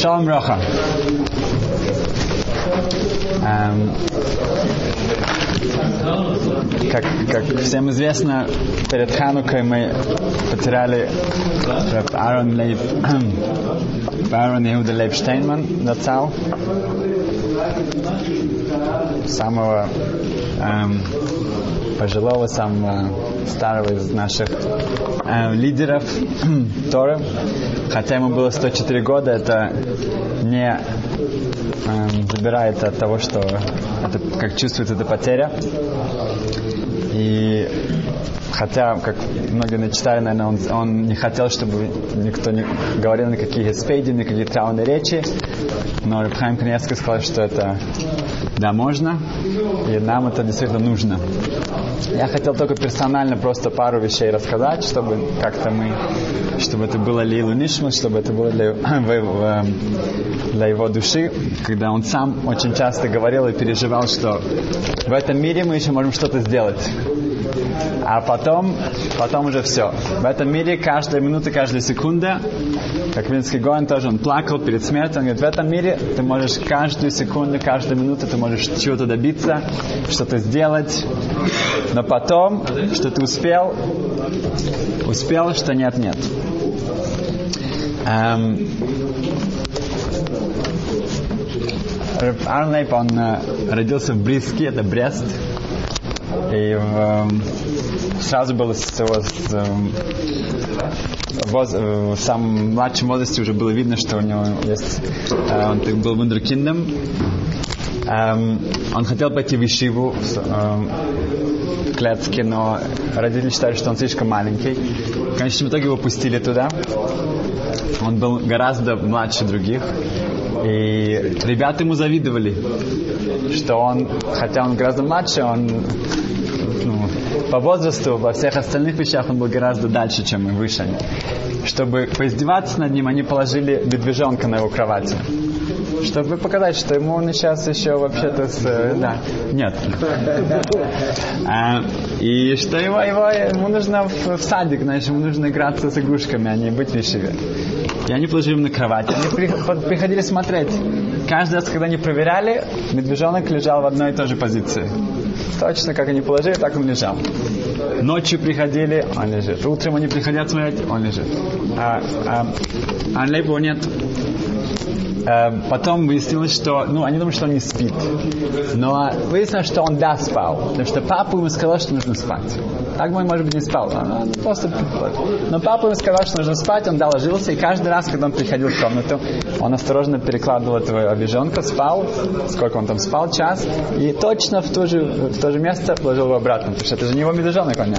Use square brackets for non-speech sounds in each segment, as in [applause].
Шалом Роха. Эм, как, как всем известно, перед Ханукой мы потеряли Аарон Лейб, [clears throat] Аарон Иуда Лейбштейнман, Нацал, самого эм, пожилого, самого старого из наших э, лидеров [clears throat] Торы. Хотя ему было 104 года, это не эм, забирает от того, что это, как чувствуется эта потеря. И хотя, как многие начитали, наверное, он, он не хотел, чтобы никто не говорил никакие спейди, никакие траурные речи, но Рабхайм Каневский сказал, что это да, можно, и нам это действительно нужно. Я хотел только персонально просто пару вещей рассказать, чтобы как-то мы, чтобы это было Лилу Нишму, чтобы это было для, [clears throat] для его души, когда он сам очень часто говорил и переживал, что в этом мире мы еще можем что-то сделать. А потом, потом уже все. В этом мире каждая минута, каждая секунда, как Винский Гоин тоже, он плакал перед смертью, он говорит, в этом мире ты можешь каждую секунду, каждую минуту, ты можешь чего-то добиться, что-то сделать, но потом, что ты успел, успел, что нет, нет. Эм, Арн Лейп, он э, родился в Бриске, это Брест, и э, сразу было с с, э, воз, э, в самом младшем возрасте уже было видно, что у него есть, э, он был вундеркиндом. Эм, он хотел пойти в Ишиву в Клецке, но родители считали, что он слишком маленький. В конечном итоге его пустили туда. Он был гораздо младше других. И ребята ему завидовали, что он, хотя он гораздо младше, он ну, по возрасту, во всех остальных вещах он был гораздо дальше, чем и выше. Чтобы поиздеваться над ним, они положили медвежонка на его кровати. Чтобы показать, что ему он сейчас еще вообще-то с... Да, нет. [laughs] А, и что его, его, ему нужно в, в садик, значит, ему нужно играться с игрушками, а не быть в Ишиве. И они положили на кровать. Они приходили смотреть. Каждый раз, когда они проверяли, медвежонок лежал в одной и той же позиции. Точно как они положили, так он лежал. Ночью приходили, он лежит. Утром они приходят смотреть, он лежит. А, а, а его нет. Потом выяснилось, что, ну, они думают, что он не спит. Но выяснилось, что он да спал. Потому что папа ему сказал, что нужно спать. Так мой, может быть, не спал. Он просто... Но папа ему сказал, что нужно спать, он да ложился, и каждый раз, когда он приходил в комнату, он осторожно перекладывал этого обиженка, спал, сколько он там спал, час, и точно в то же, в то же место положил его обратно, потому что это же не его медвежонок, он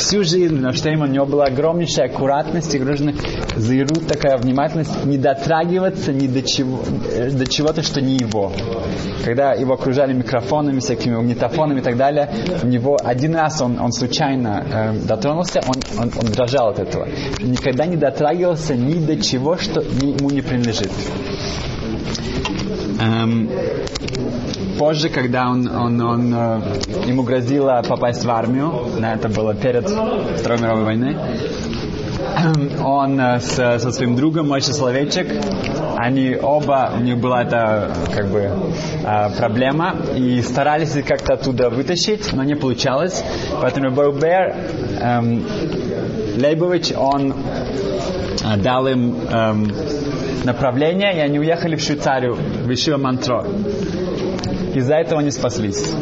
всю жизнь на Штейма у него была огромнейшая аккуратность гружена заирут такая внимательность не дотрагиваться ни до чего до чего-то, что не его. Когда его окружали микрофонами, всякими магнитофонами и так далее, у него один раз он, он случайно э, дотронулся, он, он, он дрожал от этого. Никогда не дотрагивался ни до чего, что ему не принадлежит. Эм, позже, когда он, он, он, э, ему грозило попасть в армию, это было перед Второй мировой войной, он э, с, со своим другом, Мойши Словечек, они оба, у них была эта как бы э, проблема, и старались как-то оттуда вытащить, но не получалось. Поэтому Баубер эм, Лейбович, он дал им эм, направление, и они уехали в Швейцарию, в Ишива Мантро. Из-за этого они спаслись.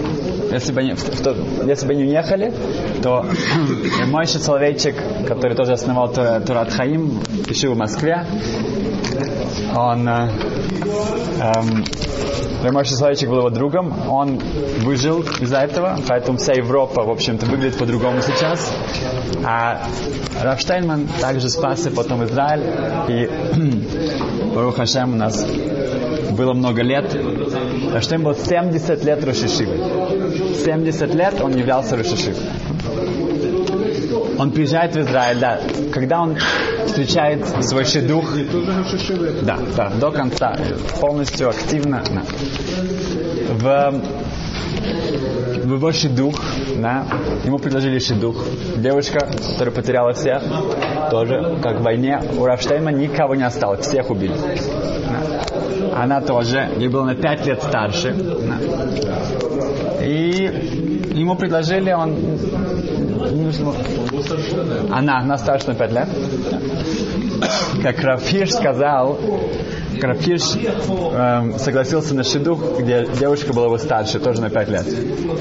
Если бы они, в, в, если бы они уехали, то [clears throat] мой еще человечек, который тоже основал Турат Хаим, еще в Москве, он э, эм, мой человечек был его другом, он выжил из-за этого, поэтому вся Европа, в общем-то, выглядит по-другому сейчас. А Рафштейнман также спасся потом Израиль, и [clears throat] Барух Хашем у нас было много лет. Рафштейн был 70 лет Рошишивой. 70 лет он являлся Рошишивой. Он приезжает в Израиль, да, когда он встречает свой шедух, да, да, до конца, полностью активно. Да. В в его шедух, да, ему предложили шедух. Девушка, которая потеряла всех, тоже, как в войне, у Рафштейма никого не осталось, всех убили. Да. Она тоже, ей было на пять лет старше. И ему предложили, он... Она, она старше на пять лет. Как Рафиш сказал, Крапиш эм, согласился на шедух, где девушка была его старше, тоже на 5 лет.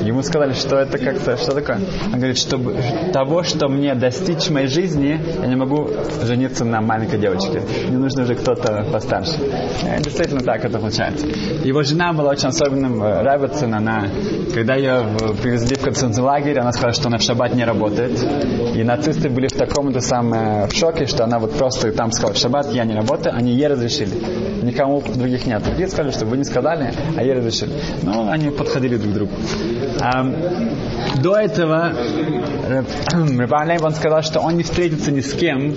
Ему сказали, что это как-то, что такое? Он говорит, чтобы того, что мне достичь моей жизни, я не могу жениться на маленькой девочке. Мне нужно уже кто-то постарше. И действительно так это получается. Его жена была очень особенным, э, Райбетсон, она, когда ее привезли в концентрационный она сказала, что она в шаббат не работает. И нацисты были в таком-то самом в шоке, что она вот просто там сказала, в шаббат я не работаю, они ей разрешили никому других нет. Другие сказали, что вы не сказали, а я разрешил. Ну, они подходили друг к другу. А, до этого [clears throat] Рабан он сказал, что он не встретится ни с кем,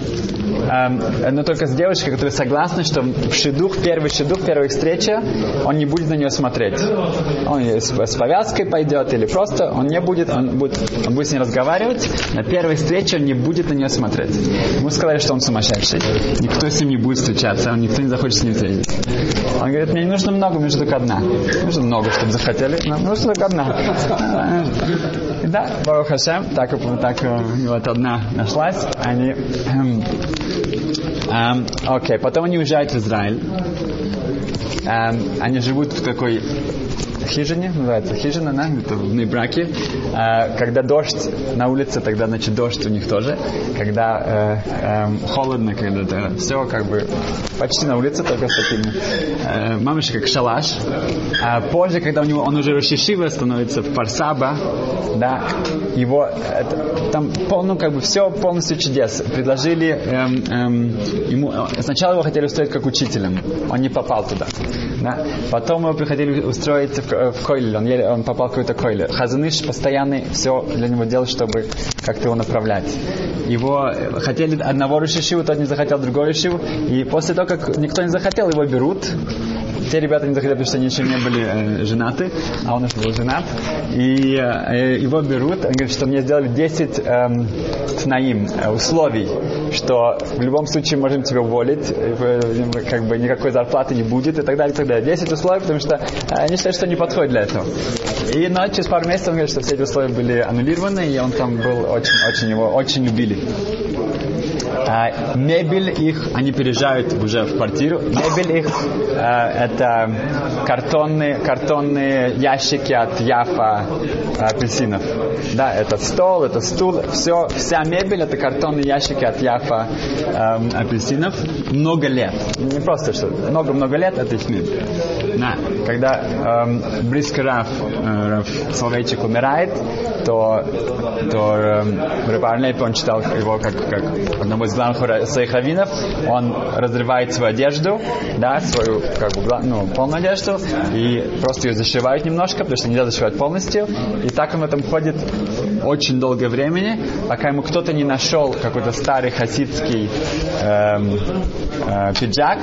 а, но только с девочкой, которая согласна, что в шедух, первый шедух, первая встреча, он не будет на нее смотреть. Он с, с повязкой пойдет или просто он не будет, он будет, он будет с ней разговаривать, на первой встрече он не будет на нее смотреть. Ему сказали, что он сумасшедший. Никто с ним не будет встречаться, никто не захочет с ним встретиться. Он говорит, мне не нужно много, мне нужно только одна. Не нужно много, чтобы захотели, но нужно только одна. И да, Барух Хашем, так, так вот одна нашлась. Они, эм, эм, окей, потом они уезжают в Израиль. Эм, они живут в такой хижине, называется хижина, да, это в Нейбраке. А, когда дождь на улице, тогда, значит, дождь у них тоже. Когда э, э, холодно, когда это все как бы почти на улице, только с такими э, мамочка как шалаш. А позже, когда у него он уже Рошишива становится в Парсаба, да, его это, там полно как бы все полностью чудес. Предложили эм, эм, ему сначала его хотели устроить как учителем, он не попал туда. Да? Потом его приходили устроить в, в Койле, он, еле, он попал в какой-то Койле. Хазаныш постоянно все для него делал, чтобы как-то его направлять. Его хотели одного решиву, тот не захотел другого решиву. И после того, как никто не захотел, его берут. Те ребята не захотели, потому что они еще не были э, женаты, а он уже был женат. И э, его берут, он говорит, что мне сделали 10 эм, тнаим, э, условий, что в любом случае можем тебя уволить, как бы никакой зарплаты не будет и так далее, и так далее. 10 условий, потому что они считают, что не подходит для этого. И но через пару месяцев он говорит, что все эти условия были аннулированы, и он там был очень, очень его очень любили. А, мебель их, они переезжают уже в квартиру. Мебель их а, это картонные, картонные ящики от Яфа апельсинов. Да, это стол, это стул, все, вся мебель это картонные ящики от Яфа э, апельсинов. Много лет. Не просто что, много-много лет это их мебель. Да. Когда э, близко Раф, э, Соловейчик умирает, то, то э, он читал его как, как одного из главных своих раввинов, он разрывает свою одежду, да, свою как бы, ну, полную одежду, и просто ее зашивают немножко, потому что нельзя зашивать полностью, и так он в этом ходит очень долгое времени, пока ему кто-то не нашел какой-то старый хасидский эм, э, пиджак,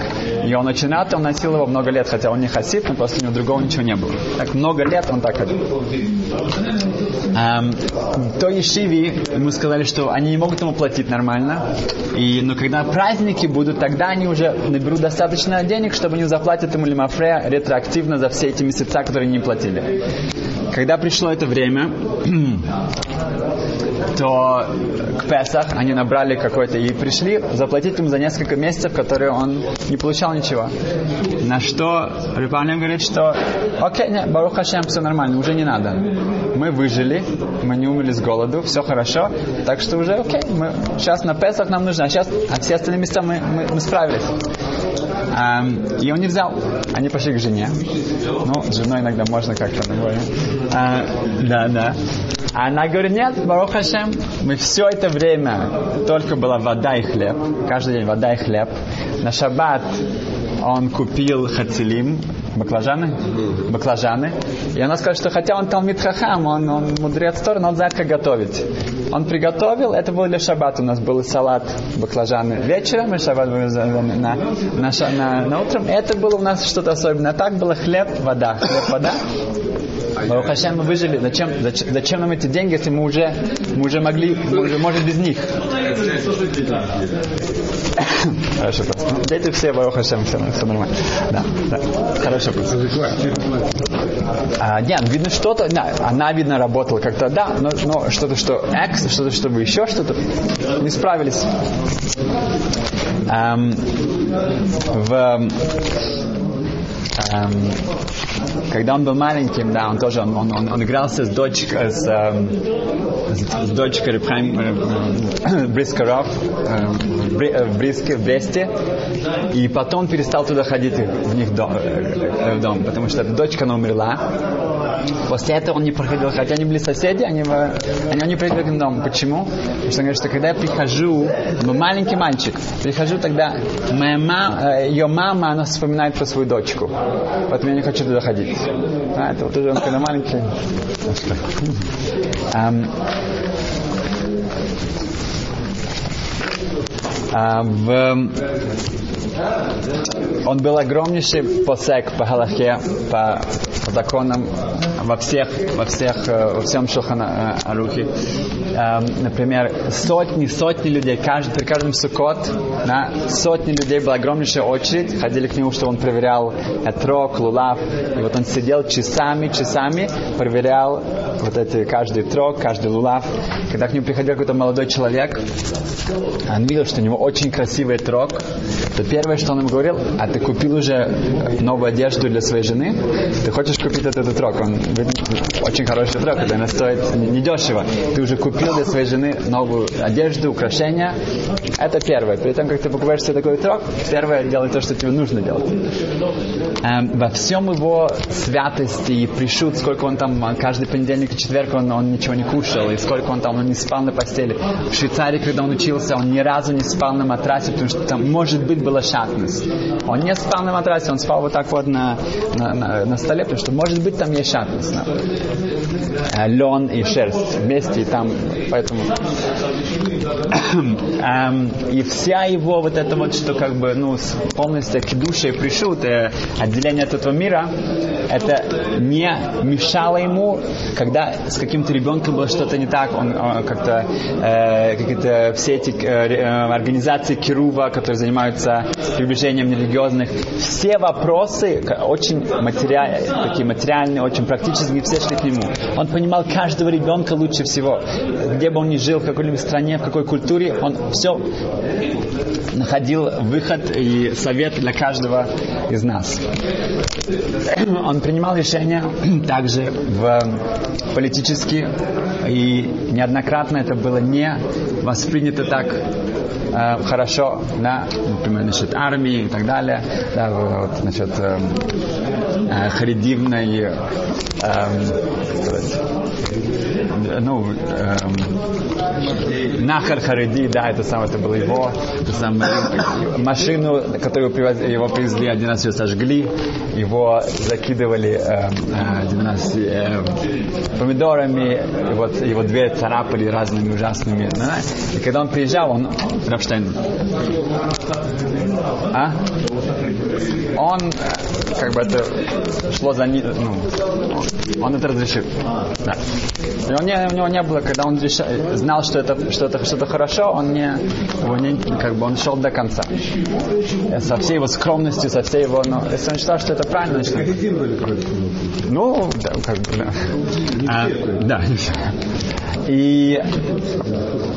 и он начинал, он носил его много лет, хотя он не хасид, но просто у него другого ничего не было. Так много лет он так ходил. Эм, то Ешиви, ему сказали, что они не могут ему платить нормально, и, но когда праздники будут, тогда они уже наберут достаточно денег, чтобы они заплатят ему лимафре ретроактивно за все эти месяца, которые не платили. Когда пришло это время, [clears throat] то к Песах они набрали какой-то и пришли заплатить ему за несколько месяцев, которые он не получал ничего. На что Рыбанин говорит, что окей, не, Барух Хашем, все нормально, уже не надо. Мы выжили, мы не умерли с голоду, все хорошо, так что уже окей, мы, сейчас на Песах нам нужно, а сейчас а все остальные места мы, мы, мы справились. А, и он не взял. Они пошли к жене. Ну, с женой иногда можно как-то. А, да, да. А она говорит, нет, Барух Хашем, мы все это время только была вода и хлеб. Каждый день вода и хлеб. На шаббат он купил хацелим, баклажаны, баклажаны. И она сказала, что хотя он Талмит Хахам, он, он мудрец Тор, но он знает, как готовить. Он приготовил, это было для шаббата. У нас был салат баклажаны вечером, и шаббат был на, на, на, на, на утром. Это было у нас что-то особенное. Так было хлеб, вода, хлеб, вода. Барух Хашем, мы выжили. Зачем, зачем, зачем нам эти деньги, если мы уже, мы уже могли, мы уже можем без них? Хорошо, просто. Ну, дети все, Барух Хашем, все, все нормально. Да, да. Хорошо, просто. А, нет, видно что-то, да, она, видно, работала как-то, да, но, но что-то, что экс, что-то, чтобы еще что-то, не справились. Эм, в эм, когда он был маленьким, да, он тоже, он, он, он, игрался с дочкой, с, эм, с, с дочкой Репхайм э, Брискаров э, в, Бри- э, в Бриске, в Бресте, и потом перестал туда ходить в них дом, э, в дом, потому что дочка она умерла, После этого он не проходил, хотя они были соседи, они, они, они приходили к дому. Почему? Потому что он говорит, что когда я прихожу, ну, маленький мальчик, прихожу тогда, моя мама, ее мама, она вспоминает про свою дочку. Поэтому я не хочу туда ходить. А, это вот уже он когда маленький. А, в, он был огромнейший посек по Галахе, по, по законам во всех, во всех, э, во всем Шухана э, Арухе. Эм, Например, сотни, сотни людей, каждый, при каждом сукот, да, сотни людей была огромнейшая очередь, ходили к нему, что он проверял трок, лулав, и вот он сидел часами, часами, проверял вот эти, каждый трок, каждый лулав. Когда к нему приходил какой-то молодой человек, он видел, что у него очень красивый трок, то первое, что он ему говорил, а ты купил уже новую одежду для своей жены? Ты хочешь купить этот трок? Он видно, очень хороший трок, это она стоит недешево. Ты уже купил для своей жены новую одежду, украшения. Это первое. Перед тем, как ты покупаешь себе такой трок, первое, делай то, что тебе нужно делать. Эм, во всем его святости и пришут, сколько он там, каждый понедельник и четверг он, он ничего не кушал, и сколько он там он не спал на постели. В Швейцарии, когда он учился, он ни разу не спал на матрасе, потому что там, может быть, была шатность. Он не спал на матрасе, он спал вот так вот на, на, на, на столе, потому что, может быть, там есть шатность. Э, Лен и шерсть вместе, и там, поэтому... [coughs] И вся его вот это вот, что как бы, ну, полностью к душе пришут, э, отделение от этого мира, это не мешало ему, когда с каким-то ребенком было что-то не так, он э, как-то, э, какие-то все эти э, э, организации Кирува, которые занимаются приближением религиозных, все вопросы очень материальные, такие материальные, очень практические, все шли к нему. Он понимал каждого ребенка лучше всего. Где бы он ни жил, в какой-либо стране, в какой культуре, он все находил выход и совет для каждого из нас. Он принимал решения также в политически, и неоднократно это было не воспринято так э, хорошо, да, например, насчет армии и так далее, да, вот, насчет э, э, харидивной, эм, сказать, ну, эм, Нахар Хариди, да, это самое, это было его, это самое, машину, которую его привезли, один раз ее сожгли, его закидывали эм, э, один раз э, помидорами, и вот его дверь царапали разными ужасными, да, и когда он приезжал, он, Рафштейн, а? Он, э, как бы это шло за ним, ну, он это разрешил. Да. И он не, у него не было, когда он реша- знал, что это что-то что хорошо, он не, его не, как бы он шел до конца. Э, Со всей его скромностью, со всей его, ну, если он считал, что это правильно, значит, ну, да, как бы, да. А, да. И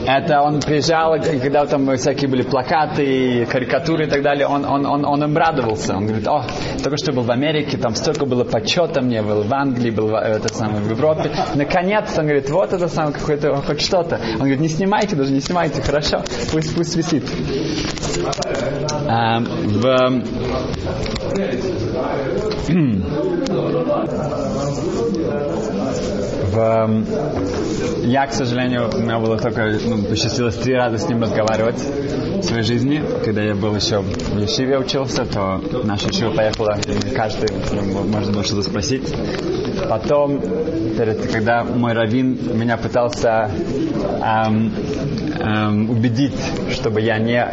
это он приезжал, когда там всякие были плакаты, карикатуры и так далее, он, он, он, он обрадовался. Он говорит, о, только что был в Америке, там столько было почета мне, был в Англии, был в, э, это самое, в Европе. Наконец-то, он говорит, вот это самое, какое-то, хоть что-то. Он говорит, не снимайте, даже не снимайте, хорошо, пусть, пусть висит. А, в, [clears throat] в, я, к сожалению, у меня было только, ну, посчастливилось три раза с ним разговаривать. В своей жизни. Когда я был еще в Ешиве учился, то наша Ешива поехала, каждый можно было что-то спросить. Потом, когда мой раввин меня пытался эм, эм, убедить, чтобы я не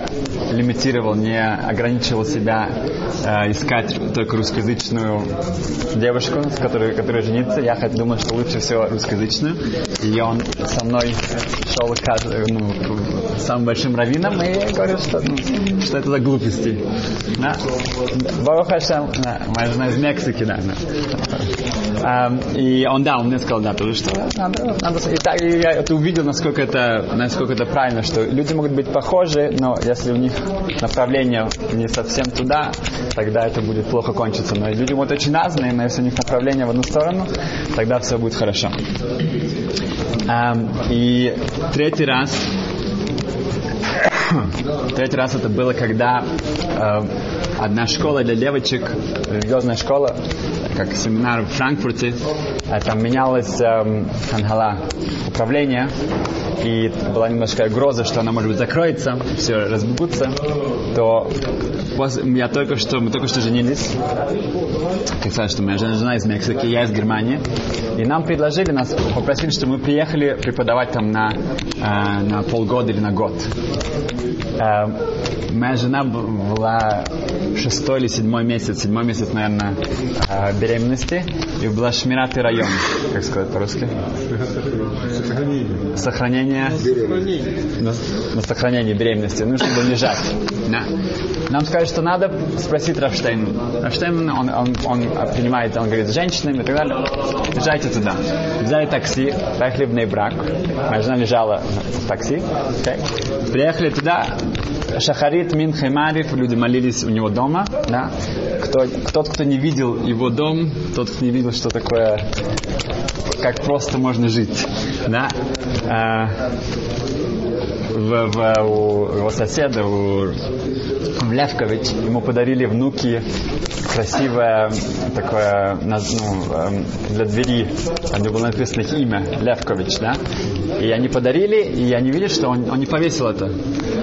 лимитировал, не ограничивал себя э, искать только русскоязычную девушку, с которой, которая женится. Я хоть думал, что лучше всего русскоязычную. И он со мной шел ну, самым большим раввином и говорил, что, что это за глупости. Да? Барух Хашем, да, моя жена из Мексики, да. да. Um, и он, да, он мне сказал, да, тоже, что надо, надо и, так, и я это увидел, насколько это, насколько это правильно, что люди могут быть похожи, но если у них направление не совсем туда, тогда это будет плохо кончиться. Но люди будут очень разные, но если у них направление в одну сторону, тогда все будет хорошо. Um, и третий раз [coughs] Третий раз это было, когда э, одна школа для девочек, религиозная школа, как семинар в Франкфурте, э, там менялось э, хангала управление, и была немножко угроза, что она может быть закроется, все разбегутся, то я только что, мы только что женились, как сказать, что моя жена, жена из Мексики, я из Германии, и нам предложили, нас попросили, что мы приехали преподавать там на, э, на полгода или на год. Э, моя жена была шестой или седьмой месяц, седьмой месяц, наверное, э, беременности, и была Шмират и район, как сказать по-русски? Сохранение. Сохранение. На, на сохранение беременности. Нужно было лежать. Да. Нам сказали, что надо спросить Рафштейн. Рафштейн, он, он, он принимает, он говорит с женщинами и так далее. Езжайте туда. Взяли такси, поехали в Нейбрак. Моя жена лежала в такси. Okay. Приехали туда, Шахарит Мин Хаймариф, люди молились у него дома. Да? Кто, тот, кто не видел его дом, тот, кто не видел, что такое, как просто можно жить. Да? А, в, в, у его соседа, у Левкович, ему подарили внуки красивое такое ну, эм, для двери, где было написано имя Левкович, да? И они подарили, и они видели, что он, он не повесил это.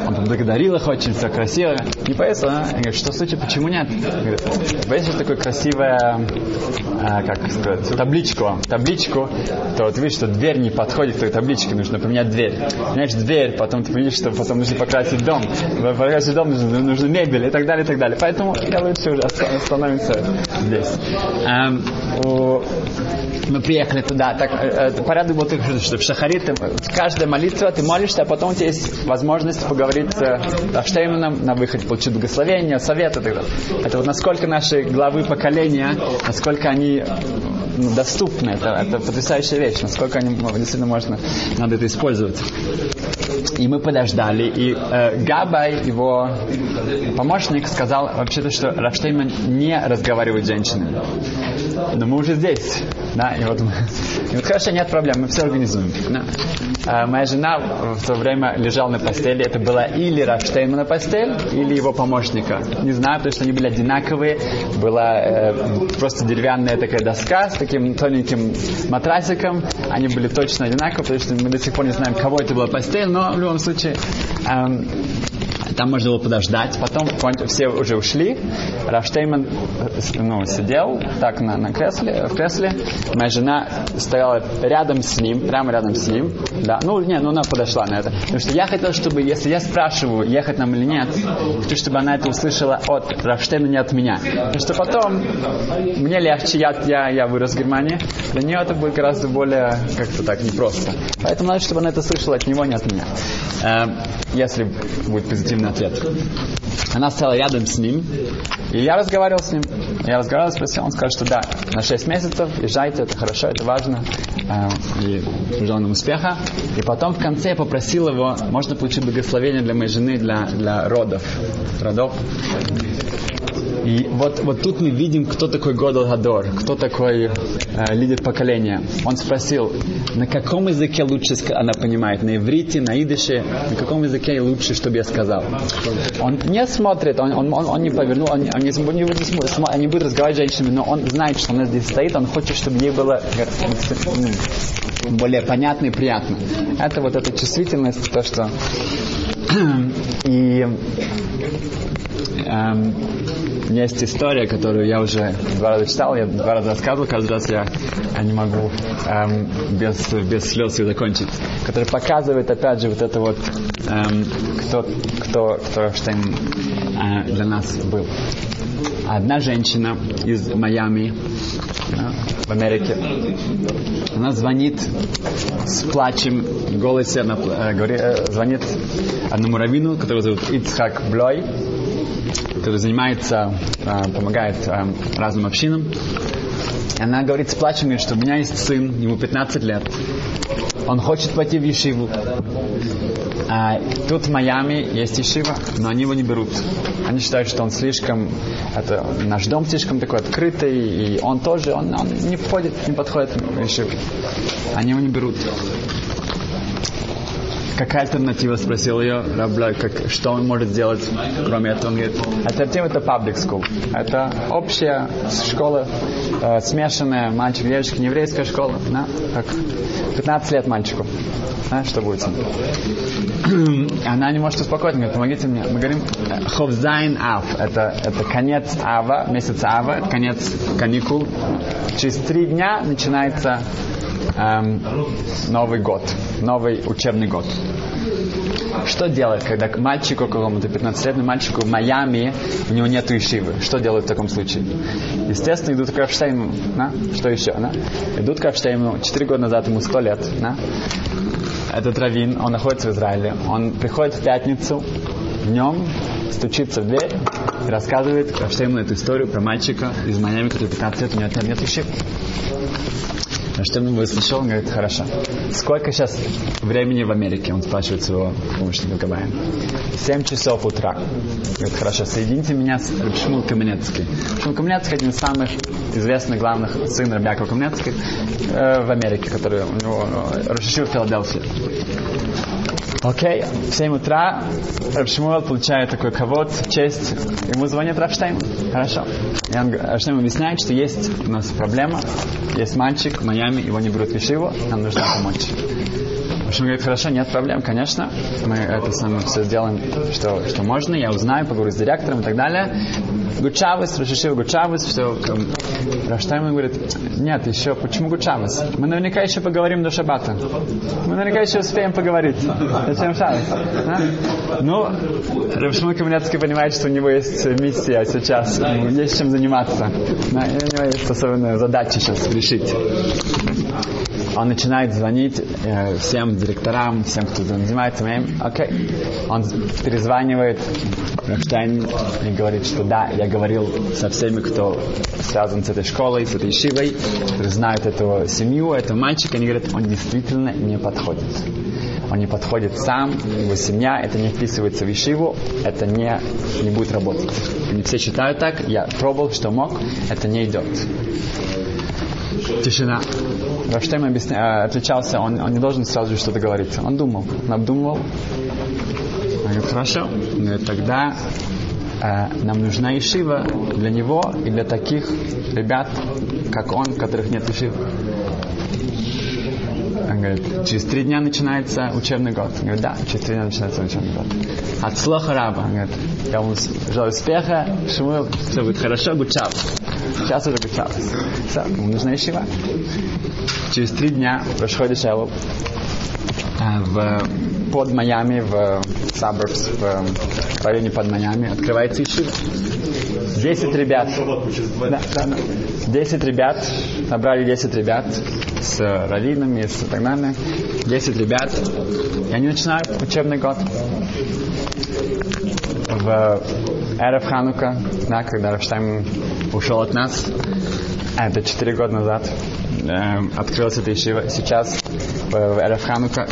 Он поблагодарил их очень, все красиво. Не повесил, да? И говорит, что случай, почему нет? Говорит, повесишь такое красивое, а, как сказать, табличку, табличку, то ты видишь, что дверь не подходит к той табличке, нужно поменять дверь. Меняешь дверь, потом ты видишь, что потом нужно покрасить дом. Покрасить дом нужно, нужно мебель и так далее, и так далее. Поэтому я лучше уже остановимся здесь. Эм, у, мы приехали туда, так, э, э порядок был такой, что в Шахарит каждая молитва ты молишься, а потом у тебя есть возможность поговорить с Раштейманом на выходе, получить благословение, совет и. Это вот насколько наши главы поколения, насколько они ну, доступны, это, это потрясающая вещь, насколько они действительно можно, надо это использовать. И мы подождали, и э, Габай, его помощник, сказал вообще-то, что Рафштейман не разговаривает с женщинами. Но мы уже здесь. Да, и вот, [laughs] и вот хорошо, нет проблем, мы все организуем. Да. А моя жена в то время лежала на постели. Это была или Рафштейна на постель, или его помощника. Не знаю, потому что они были одинаковые. Была э, просто деревянная такая доска с таким тоненьким матрасиком. Они были точно одинаковые, потому что мы до сих пор не знаем, кого это была постель, но в любом случае эм, там можно было подождать. Потом все уже ушли. Рафштейман ну, сидел так на, на кресле, в кресле. Моя жена стояла рядом с ним, прямо рядом с ним. Да. Ну, не, ну она подошла на это. Потому что я хотел, чтобы, если я спрашиваю, ехать нам или нет, хочу, чтобы она это услышала от Рафштейна, не от меня. Потому что потом мне легче, я, я, я вырос в Германии. Для нее это будет гораздо более как-то так непросто. Поэтому надо, чтобы она это слышала от него, не от меня. Э, если будет позитивный ответ. Она стояла рядом с ним, и я разговаривал с ним. Я разговаривал, спросил, он сказал, что да, на 6 месяцев, езжайте, это хорошо, это важно, э, и желал нам успеха. И потом в конце я попросил его, можно получить благословение для моей жены, для, для родов. Родов. И вот, вот тут мы видим, кто такой Годал Гадор, кто такой э, лидер поколения. Он спросил, на каком языке лучше она понимает, на иврите, на идыше, на каком языке лучше, чтобы я сказал. Он не смотрит, он, он, он, он не повернул, он, он, не, он, не, он не будет разговаривать с женщинами, но он знает, что она здесь стоит, он хочет, чтобы ей было более понятно и приятно. Это вот эта чувствительность, то, что И эм, есть история, которую я уже два раза читал, я два раза рассказывал, каждый раз я, не могу эм, без, без слез ее закончить, которая показывает, опять же, вот это вот, эм, кто, кто, кто Рафштейн э, для нас был. Одна женщина из Майами, да, в Америке, она звонит с плачем в голосе, она э, звонит одному раввину, которого зовут Ицхак Блой, который занимается, э, помогает э, разным общинам. Она говорит с плачем, говорит, что у меня есть сын, ему 15 лет. Он хочет пойти в Ешиву. А тут в Майами есть Ешива, но они его не берут. Они считают, что он слишком, это наш дом слишком такой открытый, и он тоже, он, он не входит, не подходит в Ешиву. Они его не берут. Какая альтернатива, спросил ее Рабля, как, что он может сделать, кроме этого? Он говорит, альтернатива это public school. Это общая школа, э, смешанная, мальчик, девочка, не еврейская школа. Да? Как 15 лет мальчику. Да, что будет? [clears throat] Она не может успокоить, говорит, помогите мне. Мы говорим, Ховзайн Ав, это, это конец Ава, месяц Ава, конец каникул. Через три дня начинается эм, Новый год, новый учебный год. Что делать, когда мальчику какому-то 15-летному мальчику в Майами, у него нет ишивы? Что делают в таком случае? Естественно, идут к Рафштейну. Да? Что еще? Да? Идут к Рафштейну. 4 года назад ему 100 лет. Да? Этот раввин, он находится в Израиле. Он приходит в пятницу, днем, стучится в дверь и рассказывает Рафштейну эту историю про мальчика из Майами, который 15 лет, у него нет ишивы. Что он выслушал, он говорит, хорошо. Сколько сейчас времени в Америке? Он спрашивает своего помощника Габая. 7 часов утра. Говорит, хорошо, соедините меня с Шмул Каменецкий. Шмул Каменецкий один из самых известных главных сын Рабьякова Каменецкий э, в Америке, который у него Рошишир в Филадельфии. Окей, в 7 утра Рабшмуэл получает такой ковод, честь. Ему звонит Рафштейн. Хорошо. И он, Рафштейн объясняет, что есть у нас проблема. Есть мальчик в Майами, его не берут в Ишиву, нам нужно помочь. Общем, говорит, хорошо, нет проблем, конечно. Мы это самое все сделаем, что, что можно. Я узнаю, поговорю с директором и так далее. Гучавис, Рошишив Гучавис, все. Раштайм говорит, нет, еще, почему Гучавис? Мы наверняка еще поговорим до Шабата. Мы наверняка еще успеем поговорить. Зачем Шабас? Да? Ну, Равшмуй Каменецкий понимает, что у него есть миссия сейчас, есть чем заниматься. Да, у него есть особенная задача сейчас решить он начинает звонить э, всем директорам, всем, кто занимается моим. Окей. Он перезванивает Рафштайн и говорит, что да, я говорил со всеми, кто связан с этой школой, с этой шивой, знают эту семью, этого мальчика. Они говорят, он действительно не подходит. Он не подходит сам, его семья, это не вписывается в Ишиву, это не, не будет работать. Они все считают так, я пробовал, что мог, это не идет. Тишина. Рафштейм объясня... отличался, он, он не должен сразу же что-то говорить. Он думал, он обдумывал. Он говорит, хорошо, он говорит, тогда э, нам нужна ишива для него и для таких ребят, как он, которых нет ишивы. Он говорит, через три дня начинается учебный год. Он говорит, да, через три дня начинается учебный год. От слоха раба. Он говорит, я вам желаю успеха, Шмуэл, все будет хорошо, гучав. Сейчас уже гучав. Все, ему нужна ишива. Через три дня происходит шелов в, под Майами, в suburbs, в районе под Майами, открывается ишива. Десять ребят. Да, да, да. 10 ребят, набрали 10 ребят с раввинами, с так далее. 10 ребят. И они начинают учебный год. В Эрев Ханука, да, когда Рафштайм ушел от нас, это 4 года назад, э, открылась эта ишива. Сейчас в Эрев Ханука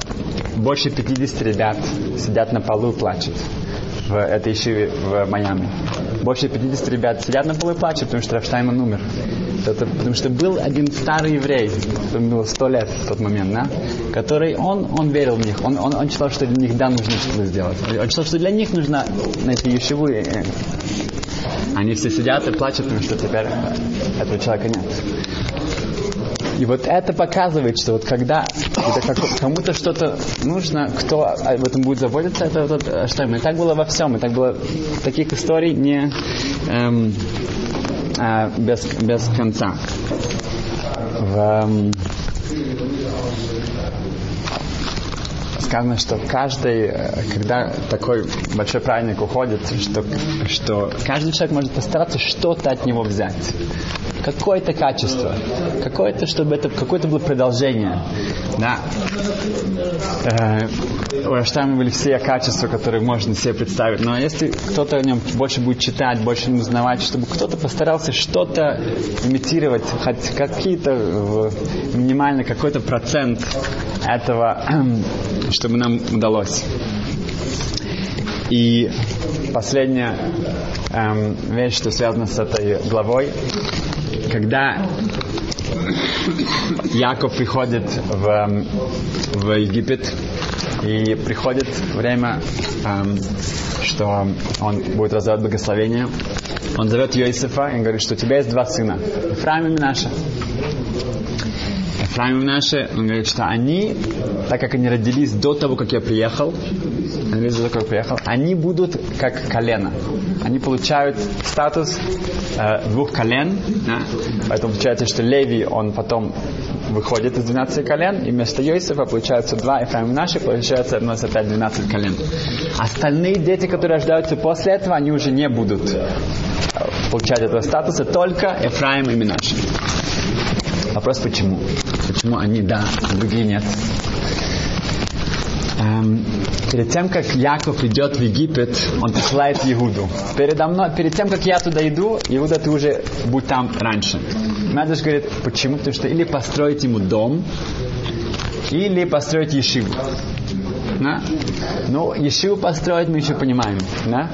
больше 50 ребят сидят на полу и плачут в этой ишиве в Майами. Больше 50 ребят сидят на полу и плачут, потому что Рафштайман умер. Это, потому что был один старый еврей, было сто лет в тот момент, да, который, он, он верил в них, он, он, он считал, что для них да, нужно что-то сделать. Он считал, что для них нужно найти ешиву. И, они все сидят и плачут, потому что теперь этого человека нет. И вот это показывает, что вот когда кому-то что-то нужно, кто об этом будет заботиться, это вот Штайм. И так было во всем, и так было таких историй не эм, э, без, без конца. В, сказано, что каждый, э, когда такой большой праздник уходит, что, что каждый человек может постараться что-то от него взять. Какое-то качество. Какое-то, чтобы это какое-то было продолжение. Да. Э, у Эштайма были все качества, которые можно себе представить. Но если кто-то о нем больше будет читать, больше узнавать, чтобы кто-то постарался что-то имитировать, хоть какие-то минимально какой-то процент этого, [clears throat] чтобы нам удалось. И последняя эм, вещь, что связана с этой главой, когда Яков приходит в, в Египет, и приходит время, эм, что он будет раздавать благословение. Он зовет Йосифа и говорит, что у тебя есть два сына, Ефраим и Минаша. Ефраим и Минаша, он говорит, что они, так как они родились до того, как я приехал, как я приехал, они будут как колено. Они получают статус э, двух колен, да? поэтому получается, что Леви, он потом выходит из 12 колен, и вместо Йосифа получается два Ефраим наши, получается одно опять 12 колен. Остальные дети, которые рождаются после этого, они уже не будут получать этого статуса, только Ефраим и Минаши. Вопрос почему? Почему они да, а другие нет? Эм, перед тем, как Яков идет в Египет, он посылает Иуду. Передо мной, перед тем, как я туда иду, Иуда, ты уже будь там раньше. Медреш говорит, почему? Потому что или построить ему дом, или построить ешиву. Да? Ну, ешиву построить мы еще понимаем. Да?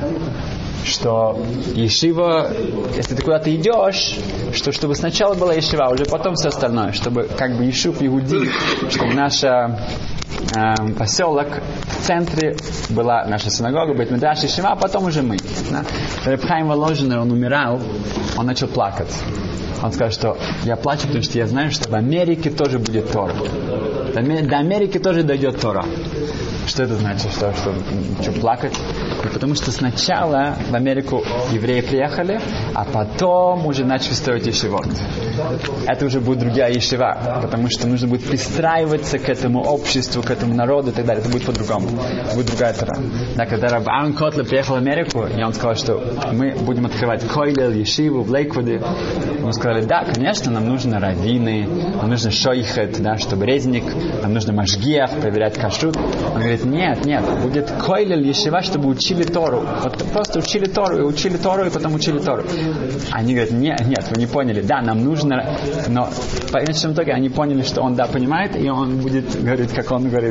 что ешива, если ты куда-то идешь, что чтобы сначала была ешива, а уже потом все остальное, чтобы как бы ешив Иуди, чтобы наша э, поселок в центре была наша синагога, быть Медраш и Шива, а потом уже мы. Да? Рабхайм Воложенер, он умирал, он начал плакать. Он сказал, что я плачу, потому что я знаю, что в Америке тоже будет Тора. До Америки тоже дойдет Тора. Что это значит? Что, что, что плакать? И потому что сначала в Америку евреи приехали, а потом уже начали строить ешивот. Это уже будет другая ешива, потому что нужно будет пристраиваться к этому обществу, к этому народу и так далее. Это будет по-другому. Это будет другая тора. Да, когда Раб Аарон Котлер приехал в Америку, и он сказал, что мы будем открывать Койлел, Ешиву в Лейквуде, мы сказали, да, конечно, нам нужны раввины, нам нужно шойхет, да, чтобы резник, нам нужно машгиях, проверять кашрут. Он говорит, нет, нет, будет Койлел, Ешива, чтобы учили Тору. Вот просто учили Тору, и учили Тору, и потом учили Тору. Они говорят, нет, нет, вы не поняли, да, нам нужно, но в конечном итоге они поняли, что он да понимает, и он будет говорить, как он говорит.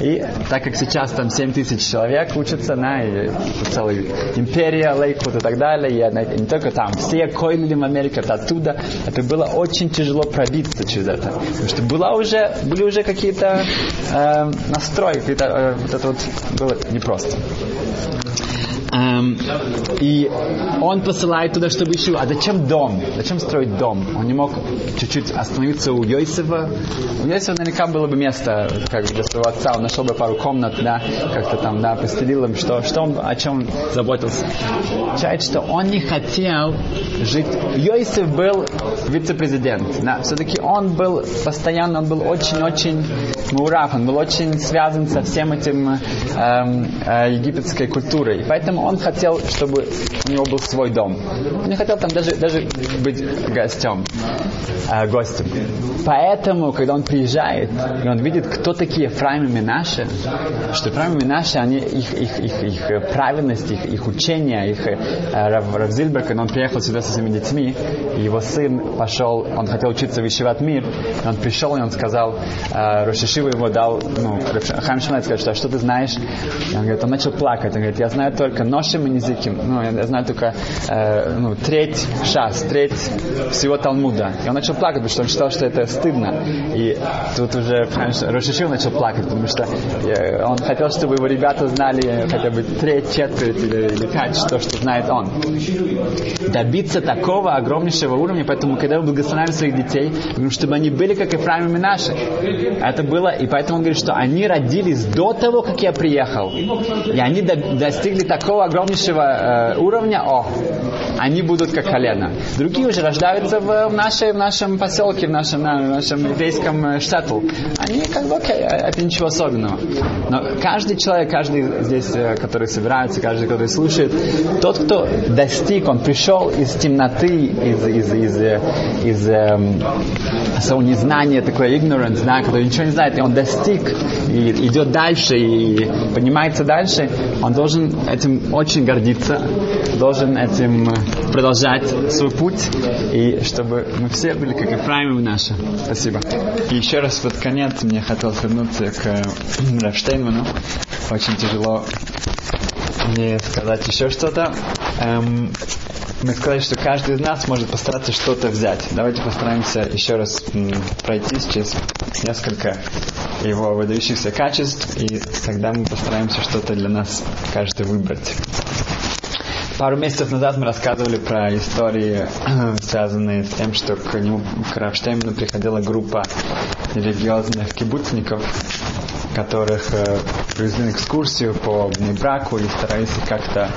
И так как сейчас там 7 тысяч человек учатся, да, и целая империя, Лейквуд и так далее, и не только там, все койлили в Америке, это оттуда, это было очень тяжело пробиться через это. Потому что была уже, были уже какие-то э, настрои, какие-то, э, вот это вот было непросто. Эм, и он посылает туда, чтобы еще, а зачем дом? Зачем строить дом? Он не мог чуть-чуть остановиться у Йосифа. У Йосифа наверняка было бы место, как для своего отца, он нашел бы пару комнат, да, как-то там, да, постелил им, что, что он, о чем он заботился. Означает, что он не хотел жить. Йосиф был вице-президент, да, все-таки он был постоянно, он был очень-очень мурав, он был очень связан со всем этим э, э, египетской культурой. Поэтому он хотел, чтобы у него был свой дом. Он не хотел там даже, даже быть гостем, э, гостем. Поэтому, когда он приезжает, и он видит, кто такие Ефраим и Минаши, что Ефраим и Минаши, они, их, их, их, их праведность, их, их учение, их э, Рав, Рав Зильберг, когда он приехал сюда со своими детьми, его сын пошел, он хотел учиться в Ишиват Мир, и он пришел, и он сказал, э, Рошишива его дал, ну, Хайм сказал, что, «А что ты знаешь? И он говорит, он начал плакать, он говорит, я знаю только ношим и низиким. Ну, я, я знаю только э, ну, треть шас, треть всего Талмуда. И он начал плакать, потому что он считал, что это стыдно. И тут уже, конечно, Рошишил начал плакать, потому что э, он хотел, чтобы его ребята знали хотя бы треть, четверть или, или пять, что, что знает он. Добиться такого огромнейшего уровня, поэтому, когда мы благословляем своих детей, чтобы они были как и наши. Это было, и поэтому он говорит, что они родились до того, как я приехал. И они до, достигли такого огромнейшего э, уровня, о, они будут как колено. Другие уже рождаются в, в, нашей, в нашем поселке, в нашем, на, в нашем еврейском э, штату. Они как бы, окей, это ничего особенного. Но каждый человек, каждый здесь, э, который собирается, каждый, который слушает, тот, кто достиг, он пришел из темноты, из, из, из, из, из своего незнания, такой ignorance, да, который ничего не знает, и он достиг, и идет дальше, и поднимается дальше, он должен этим очень гордиться, должен этим продолжать свой путь, и чтобы мы все были как Ефраимы наши. Спасибо. И еще раз под конец мне хотелось вернуться к [clears throat] Рафштейнману. Очень тяжело мне сказать еще что-то. Эм, мы сказали, что каждый из нас может постараться что-то взять. Давайте постараемся еще раз пройтись через несколько его выдающихся качеств, и тогда мы постараемся что-то для нас каждый выбрать. Пару месяцев назад мы рассказывали про истории, [clears throat] связанные с тем, что к нему, к Рафштейману приходила группа религиозных кибуцников, которых э, привезли на экскурсию по браку и старались как-то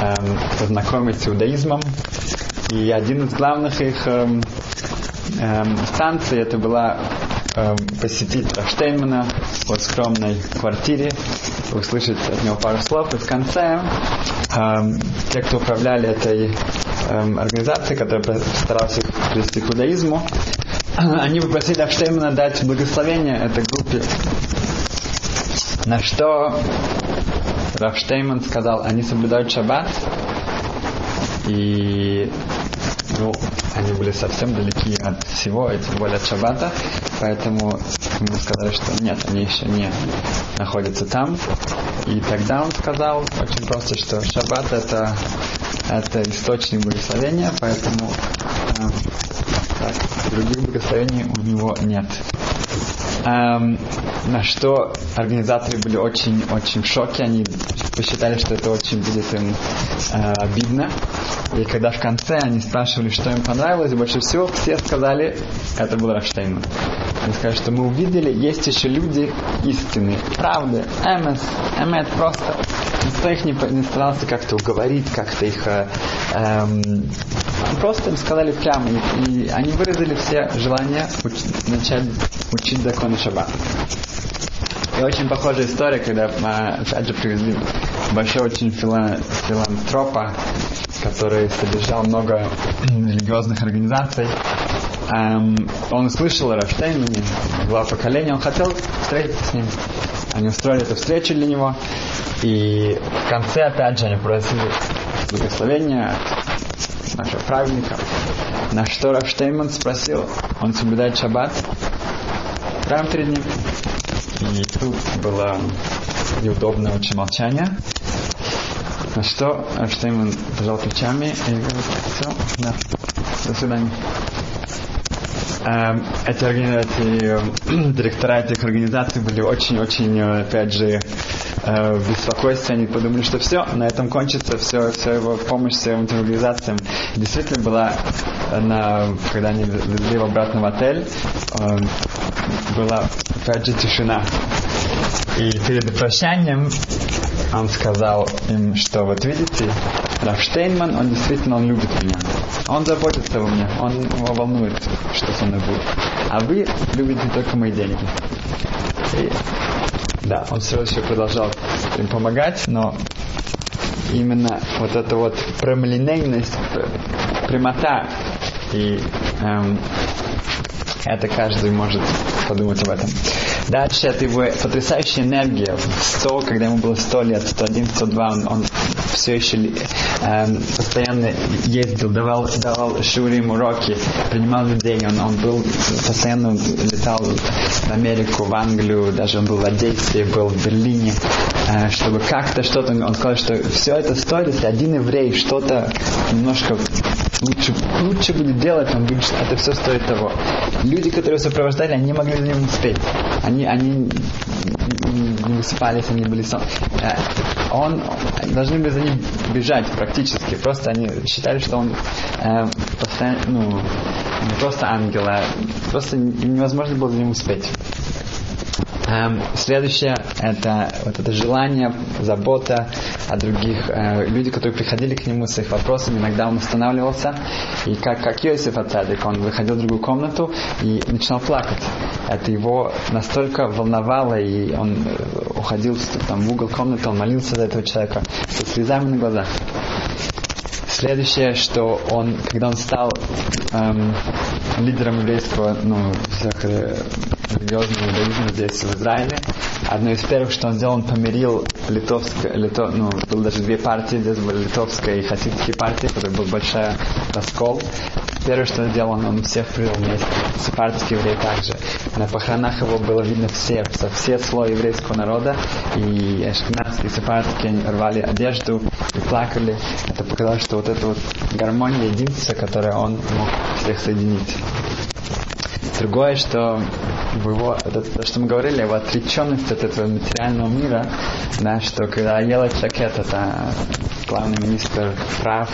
эм, познакомить с иудаизмом. И один из главных их эм, эм, станций это была эм, посетить Рафштеймана в скромной квартире, услышать от него пару слов, и в конце эм, те, кто управляли этой эм, организацией, которая постаралась их привести к иудаизму, [clears throat] они попросили Рафштеймана дать благословение этой группе на что Рафштейман сказал, они соблюдают шаббат, и ну, они были совсем далеки от всего, и тем более от шаббата, поэтому ему сказали, что нет, они еще не находятся там. И тогда он сказал очень просто, что шаббат это, это источник благословения, поэтому э, так, других благословений у него нет. Эм, на что организаторы были очень-очень в шоке. Они посчитали, что это очень будет им э, обидно. И когда в конце они спрашивали, что им понравилось, больше всего все сказали, это был Рафштейн. Они сказали, что мы увидели, есть еще люди истины, правды, МС, МС просто. Никто их не, не старался как-то уговорить, как-то их э, эм, просто им сказали прямо, и, и они выразили все желания уч- начать учить законы Шаббата. И очень похожая история, когда а, опять же привезли большой очень филантропа, который содержал много религиозных организаций. Um, он услышал о Рафштейне, глава поколения, он хотел встретиться с ним. Они устроили эту встречу для него. И в конце, опять же, они просили благословения нашего праведника. На что Рафштейман спросил, он соблюдает шаббат? Прямо перед ним. И тут было неудобное очень молчание. На что Рафштейман пожал плечами и говорит, все, да, до свидания. Эм, эти, эти [clears throat] директора этих организаций были очень-очень, опять же, э, в беспокойстве, они подумали, что все, на этом кончится, все, все его помощь всем этим организациям. Действительно была, на, когда они везли его обратно в отель, э, была опять же тишина. И перед прощанием он сказал им, что вот видите, Рафштейнман, он действительно он любит меня. Он заботится обо мне, он его волнует, что со мной будет. А вы любите только мои деньги. И, да, он все еще продолжал им помогать, но именно вот эта вот прямолинейность, прямота и эм, это каждый может подумать об этом. Дальше это его потрясающая энергия. В 100, когда ему было 100 лет, 101, 102, он, он все еще э, постоянно ездил, давал, давал Шурим уроки, принимал людей. Он, он был, постоянно летал в Америку, в Англию, даже он был в Одессе, был в Берлине, э, чтобы как-то что-то, он сказал, что все это стоит, если один еврей что-то немножко лучше, лучше будет делать, он будет, это все стоит того. Люди, которые сопровождали, они могли за ним успеть. Они, они не высыпались, они были сон. Э, он, должны были за ним бежать практически. Просто они считали, что он э, постоянно, ну, не просто ангел, а просто невозможно было за ним успеть. Эм, следующее это вот это желание, забота о других. Э, люди, которые приходили к нему с их вопросами, иногда он останавливался. И как, как Йосиф Ацадик, он выходил в другую комнату и начинал плакать. Это его настолько волновало, и он э, уходил там, в угол комнаты, он молился за этого человека со слезами на глазах. Следующее, что он, когда он стал эм, лидером еврейского, ну, всех религиозного иудаизма здесь, в Израиле, одно из первых, что он сделал, он помирил литовское, лито, ну, было даже две партии, здесь были литовская и хасидские партии, который был большой раскол. Первое, что он сделал, он, всех привел вместе. Сепардские евреи также. На похоронах его было видно все, все, слои еврейского народа. И ашкенадские, сепардские рвали одежду и плакали. Это показало, что вот эта вот гармония, единство, которое он мог всех соединить. Другое, что его, то, что мы говорили, его отреченность от этого материального мира, да, что когда Ела Чакет, это главный министр прав,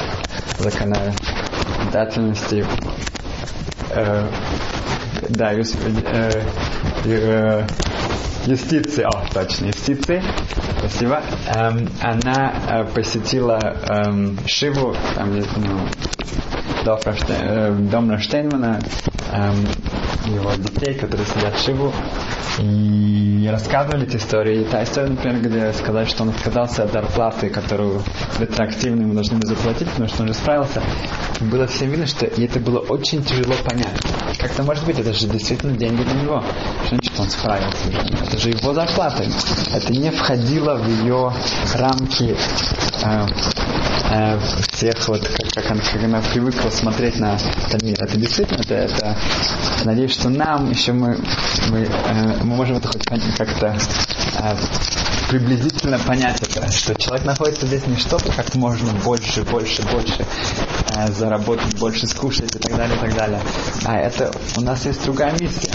законодательности, э, да, юс, э, э, юстиции, о, точно, юстиции, спасибо, эм, она э, посетила эм, Шиву, там, ну, дом Раштейнмана, эм, его детей, которые сидят в Шиву, и рассказывали эти истории. И та история, например, где сказать, что он отказался от зарплаты, которую ретроактивно ему должны были заплатить, потому что он уже справился. Было всем видно, что и это было очень тяжело понять. Как это может быть? Это же действительно деньги для него. Что значит он справился? Это же его зарплата. Это не входило в ее рамки э, э, всех, вот как, как, она, как она привыкла смотреть на этот мир. Это действительно, это, это надеюсь, что нам еще мы, мы, э, мы можем это хоть как-то э, приблизительно понять это, что человек находится здесь не чтобы как можно больше, больше, больше э, заработать, больше скушать и так далее, и так далее. А это у нас есть другая миссия.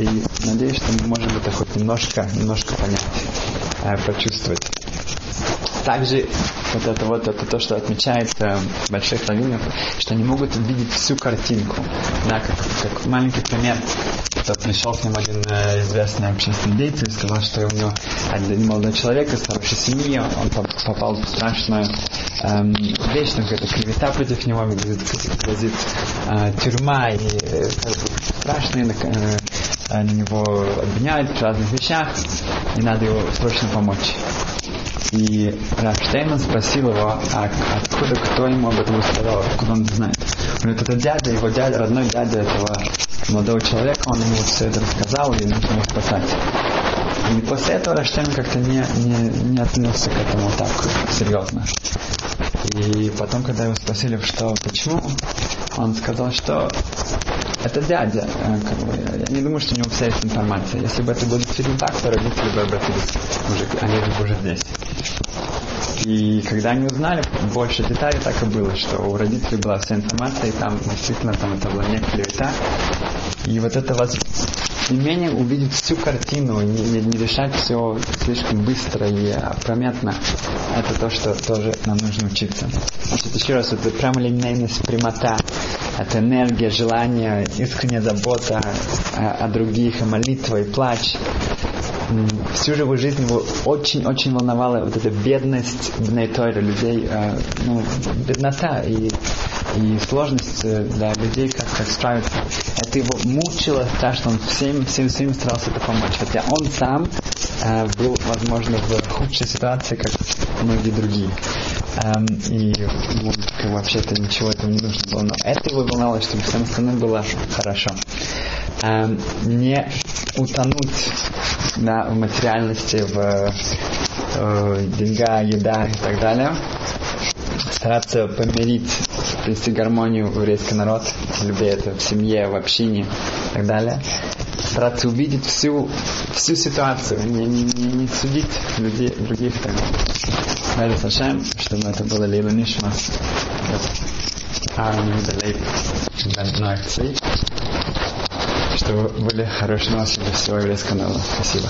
И надеюсь, что мы можем это хоть немножко, немножко понять, э, почувствовать также вот это вот это то, что отмечает э, больших раввинов, что они могут видеть всю картинку. Да, как, как маленький пример. Тот пришел к ним один э, известный общественный деятель и сказал, что у него один молодой человек из хорошей семьи, он попал в страшную эм, вещь, там какая-то клевета против него, грозит, грозит э, тюрьма и э, страшные э, на него обвиняют в разных вещах, и надо его срочно помочь. И Рафштейн спросил его, а откуда, кто ему об этом рассказал, откуда он знает. Он говорит, это дядя, его дядя, родной дядя этого молодого человека, он ему все это рассказал и начал его спасать. И после этого Раштейн как-то не, не, не отнесся к этому так серьезно. И потом, когда его спросили, что почему, он сказал, что это дядя. Э, как бы, я не думаю, что у него вся есть информация. Если бы это было действительно так, то родители бы обратились уже, они бы уже здесь. И когда они узнали больше деталей, так и было, что у родителей была вся информация, и там действительно там это была не клевета. И вот это вас умение увидеть всю картину, не, не, не решать все слишком быстро и прометно, это то, что тоже нам нужно учиться. Значит, еще раз, это прямолинейность, прямота, это энергия, желание, искренняя забота о, о других, молитва и плач всю живую жизнь его очень-очень волновала вот эта бедность Бнейтойра, людей, э, ну, беднота и, и сложность э, для людей, как, как справиться. Это его мучило так, что он всем, всем, всем старался это помочь. Хотя он сам э, был, возможно, в худшей ситуации, как многие другие. Эм, и вообще-то ничего этого не нужно было. Но это его волновало, чтобы всем остальным было хорошо. Эм, не утонуть да, в материальности, в э, деньгах, еда и так далее. Стараться помирить, принести гармонию в еврейский народ, в любви это в семье, в общине и так далее. Стараться увидеть всю, всю ситуацию, не, не, не, судить людей, других так. Ради Сашем, чтобы это было Лейла Нишмас. Армию Далей Бен Чтобы были хорошие новости для всего еврейского народа. Спасибо.